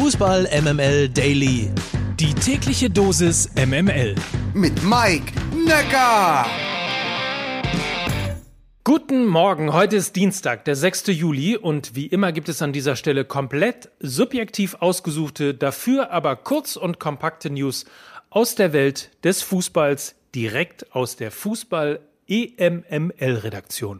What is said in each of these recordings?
Fußball MML Daily. Die tägliche Dosis MML. Mit Mike Necker. Guten Morgen, heute ist Dienstag, der 6. Juli und wie immer gibt es an dieser Stelle komplett subjektiv ausgesuchte, dafür aber kurz und kompakte News aus der Welt des Fußballs direkt aus der Fußball EMML Redaktion.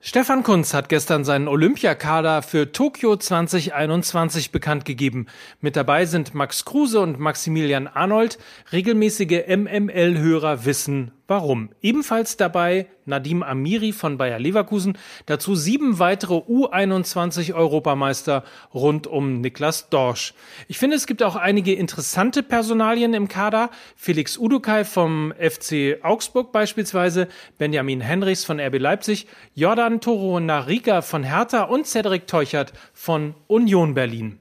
Stefan Kunz hat gestern seinen Olympiakader für Tokio 2021 bekannt gegeben. Mit dabei sind Max Kruse und Maximilian Arnold. Regelmäßige MML-Hörer wissen, Warum? Ebenfalls dabei Nadim Amiri von Bayer Leverkusen, dazu sieben weitere U21-Europameister rund um Niklas Dorsch. Ich finde, es gibt auch einige interessante Personalien im Kader. Felix Udukai vom FC Augsburg beispielsweise, Benjamin Henrichs von RB Leipzig, Jordan Toro Nariga von Hertha und Cedric Teuchert von Union Berlin.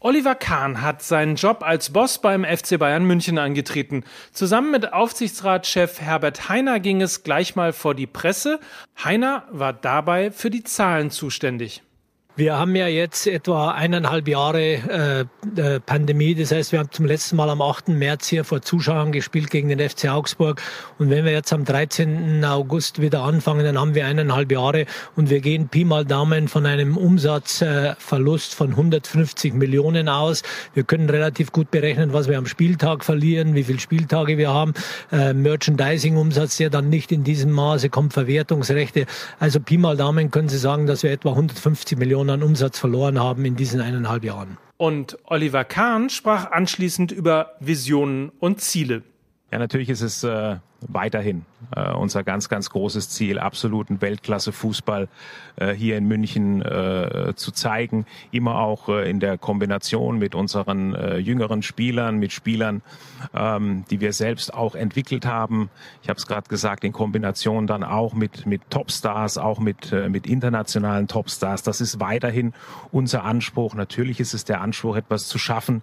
Oliver Kahn hat seinen Job als Boss beim FC Bayern München angetreten. Zusammen mit Aufsichtsratschef Herbert Heiner ging es gleich mal vor die Presse. Heiner war dabei für die Zahlen zuständig. Wir haben ja jetzt etwa eineinhalb Jahre äh, Pandemie. Das heißt, wir haben zum letzten Mal am 8. März hier vor Zuschauern gespielt gegen den FC Augsburg. Und wenn wir jetzt am 13. August wieder anfangen, dann haben wir eineinhalb Jahre und wir gehen Pi mal Daumen von einem Umsatzverlust äh, von 150 Millionen aus. Wir können relativ gut berechnen, was wir am Spieltag verlieren, wie viele Spieltage wir haben. Äh, Merchandising-Umsatz, der dann nicht in diesem Maße kommt, Verwertungsrechte. Also Pi mal Daumen können Sie sagen, dass wir etwa 150 Millionen Millionen an Umsatz verloren haben in diesen eineinhalb Jahren. Und Oliver Kahn sprach anschließend über Visionen und Ziele. Ja, natürlich ist es äh, weiterhin äh, unser ganz, ganz großes Ziel, absoluten Weltklasse-Fußball äh, hier in München äh, zu zeigen. Immer auch äh, in der Kombination mit unseren äh, jüngeren Spielern, mit Spielern, ähm, die wir selbst auch entwickelt haben. Ich habe es gerade gesagt, in Kombination dann auch mit, mit Topstars, auch mit, äh, mit internationalen Topstars. Das ist weiterhin unser Anspruch. Natürlich ist es der Anspruch, etwas zu schaffen,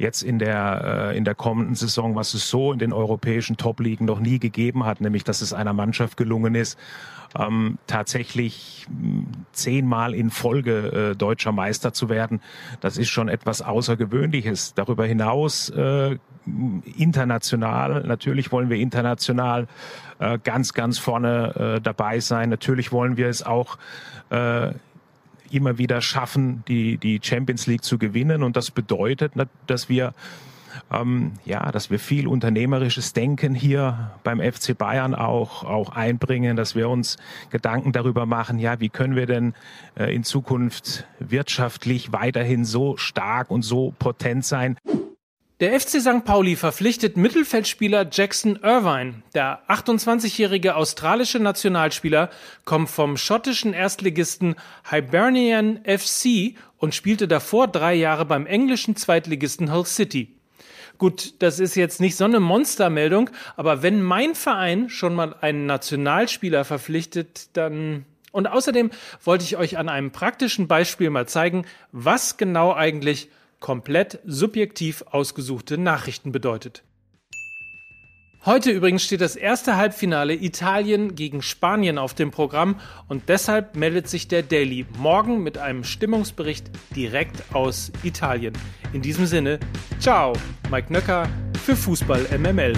jetzt in der, äh, in der kommenden Saison, was es so in den europäischen Top-Ligen noch nie gegeben hat, nämlich dass es einer Mannschaft gelungen ist, ähm, tatsächlich hm, zehnmal in Folge äh, deutscher Meister zu werden. Das ist schon etwas Außergewöhnliches. Darüber hinaus äh, international, natürlich wollen wir international äh, ganz, ganz vorne äh, dabei sein. Natürlich wollen wir es auch äh, immer wieder schaffen, die, die Champions League zu gewinnen. Und das bedeutet, dass wir ähm, ja, dass wir viel unternehmerisches Denken hier beim FC Bayern auch, auch einbringen, dass wir uns Gedanken darüber machen, ja, wie können wir denn äh, in Zukunft wirtschaftlich weiterhin so stark und so potent sein. Der FC St. Pauli verpflichtet Mittelfeldspieler Jackson Irvine. Der 28-jährige australische Nationalspieler kommt vom schottischen Erstligisten Hibernian FC und spielte davor drei Jahre beim englischen Zweitligisten Hull City. Gut, das ist jetzt nicht so eine Monstermeldung, aber wenn mein Verein schon mal einen Nationalspieler verpflichtet, dann und außerdem wollte ich euch an einem praktischen Beispiel mal zeigen, was genau eigentlich komplett subjektiv ausgesuchte Nachrichten bedeutet. Heute übrigens steht das erste Halbfinale Italien gegen Spanien auf dem Programm und deshalb meldet sich der Daily morgen mit einem Stimmungsbericht direkt aus Italien. In diesem Sinne, ciao, Mike Nöcker für Fußball MML.